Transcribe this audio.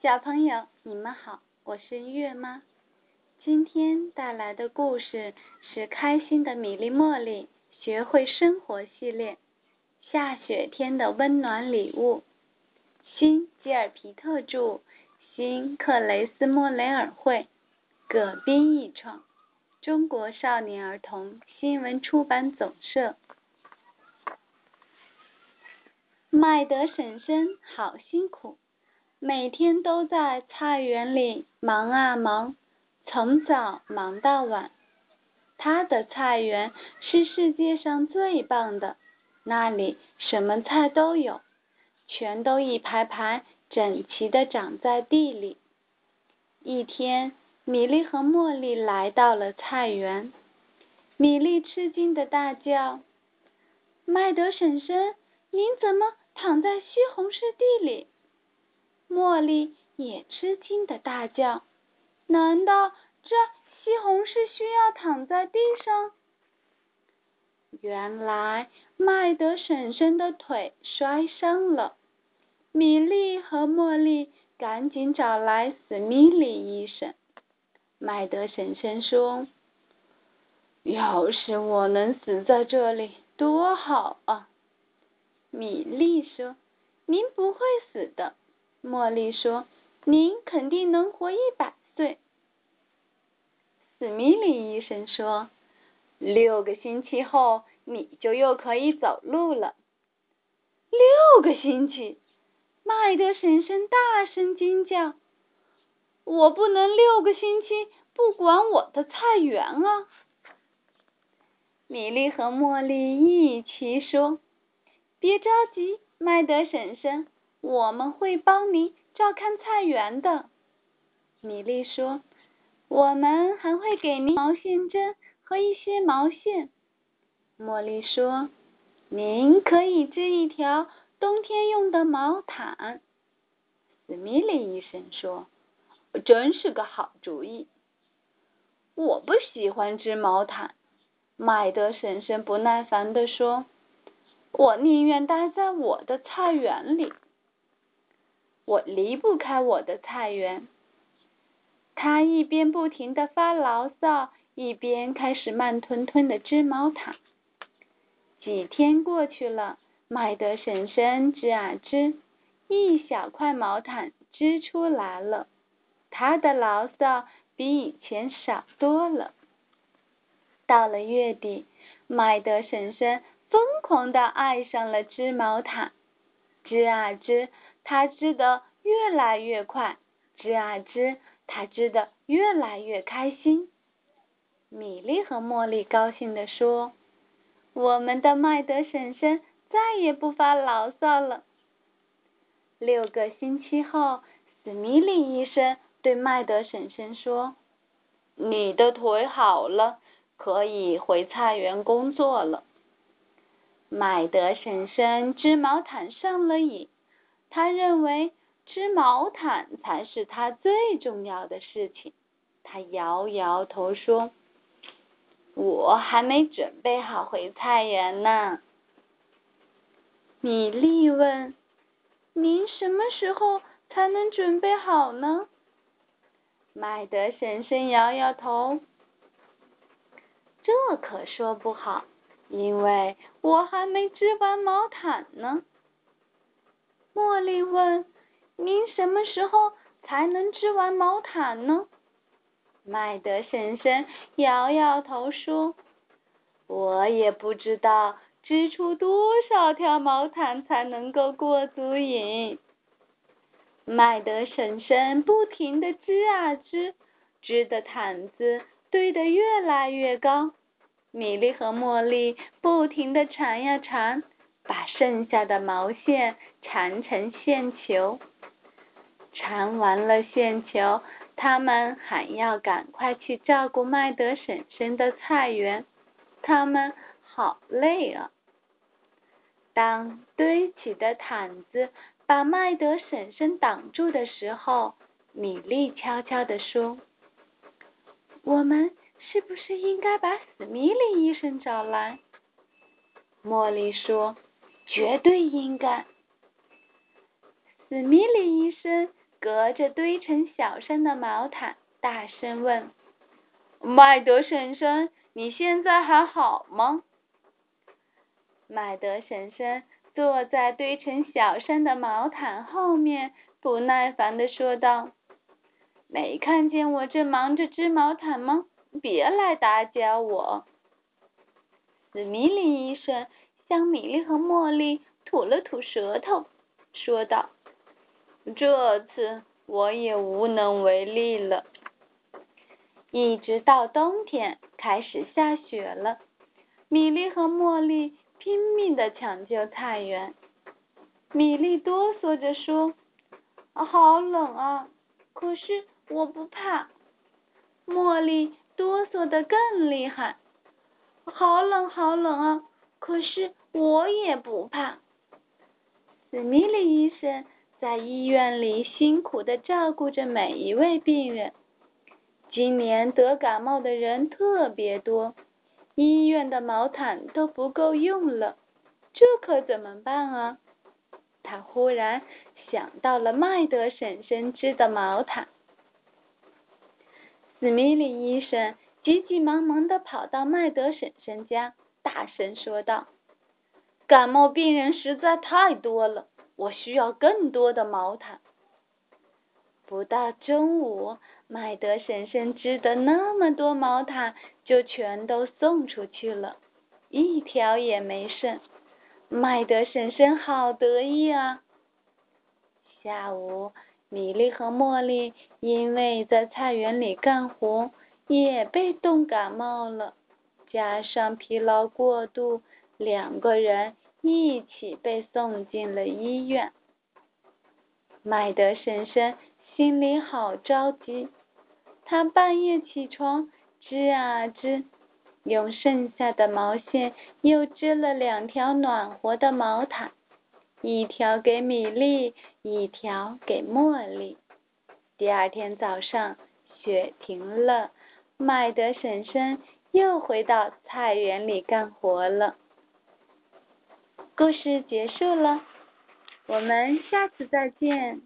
小朋友，你们好，我是月妈。今天带来的故事是《开心的米粒茉莉学会生活》系列，《下雪天的温暖礼物》。新吉尔皮特著，新克雷斯莫雷尔绘，葛斌译创，中国少年儿童新闻出版总社。麦德婶婶好辛苦，每天都在菜园里忙啊忙，从早忙到晚。他的菜园是世界上最棒的，那里什么菜都有，全都一排排整齐地长在地里。一天，米莉和茉莉来到了菜园，米莉吃惊地大叫：“麦德婶婶，您怎么？”躺在西红柿地里，茉莉也吃惊的大叫：“难道这西红柿需要躺在地上？”原来麦德婶婶的腿摔伤了，米莉和茉莉赶紧找来史密利医生。麦德婶婶说：“要是我能死在这里，多好啊！”米莉说：“您不会死的。”茉莉说：“您肯定能活一百岁。”史密利医生说：“六个星期后，你就又可以走路了。”六个星期！麦德婶婶大声惊叫：“我不能六个星期不管我的菜园啊！”米莉和茉莉一起说。别着急，麦德婶婶，我们会帮您照看菜园的。米莉说：“我们还会给您毛线针和一些毛线。”茉莉说：“您可以织一条冬天用的毛毯。”斯密利医生说：“真是个好主意。”我不喜欢织毛毯，麦德婶婶不耐烦地说。我宁愿待在我的菜园里，我离不开我的菜园。他一边不停的发牢骚，一边开始慢吞吞的织毛毯。几天过去了，麦德婶婶织啊织，一小块毛毯织出来了。他的牢骚比以前少多了。到了月底，麦德婶婶。疯狂的爱上了织毛毯，织啊织，它织得越来越快；织啊织，它织得越来越开心。米莉和茉莉高兴地说：“我们的麦德婶婶再也不发牢骚了。”六个星期后，史密利医生对麦德婶婶说：“你的腿好了，可以回菜园工作了。”麦德婶婶织毛毯上了瘾，他认为织毛毯才是他最重要的事情。他摇摇头说：“我还没准备好回菜园呢。”米莉问：“您什么时候才能准备好呢？”麦德婶婶摇摇头：“这可说不好。”因为我还没织完毛毯呢。茉莉问：“您什么时候才能织完毛毯呢？”麦德婶婶摇摇头说：“我也不知道织出多少条毛毯才能够过足瘾。”麦德婶婶不停地织啊织，织的毯子堆得越来越高。米莉和茉莉不停地缠呀缠，把剩下的毛线缠成线球。缠完了线球，他们还要赶快去照顾麦德婶婶的菜园。他们好累啊！当堆起的毯子把麦德婶婶挡住的时候，米莉悄悄地说：“我们。”是不是应该把史密利医生找来？茉莉说：“绝对应该。”史密利医生隔着堆成小山的毛毯，大声问：“麦德婶婶，你现在还好吗？”麦德婶婶坐在堆成小山的毛毯后面，不耐烦地说道：“没看见我正忙着织毛毯吗？别来打搅我。”史密利医生向米莉和茉莉吐了吐舌头，说道：“这次我也无能为力了。”一直到冬天开始下雪了，米莉和茉莉拼命的抢救菜园。米莉哆嗦着说：“好冷啊，可是我不怕。”茉莉哆嗦的更厉害。好冷，好冷啊！可是我也不怕。史密利医生在医院里辛苦的照顾着每一位病人。今年得感冒的人特别多，医院的毛毯都不够用了，这可怎么办啊？他忽然想到了麦德婶婶织的毛毯。史密利医生。急急忙忙的跑到麦德婶婶家，大声说道：“感冒病人实在太多了，我需要更多的毛毯。”不到中午，麦德婶婶织的那么多毛毯就全都送出去了，一条也没剩。麦德婶婶好得意啊！下午，米莉和茉莉因为在菜园里干活。也被冻感冒了，加上疲劳过度，两个人一起被送进了医院。麦德婶婶心里好着急，她半夜起床织啊织，用剩下的毛线又织了两条暖和的毛毯，一条给米莉，一条给茉莉。第二天早上，雪停了。麦德婶婶又回到菜园里干活了。故事结束了，我们下次再见。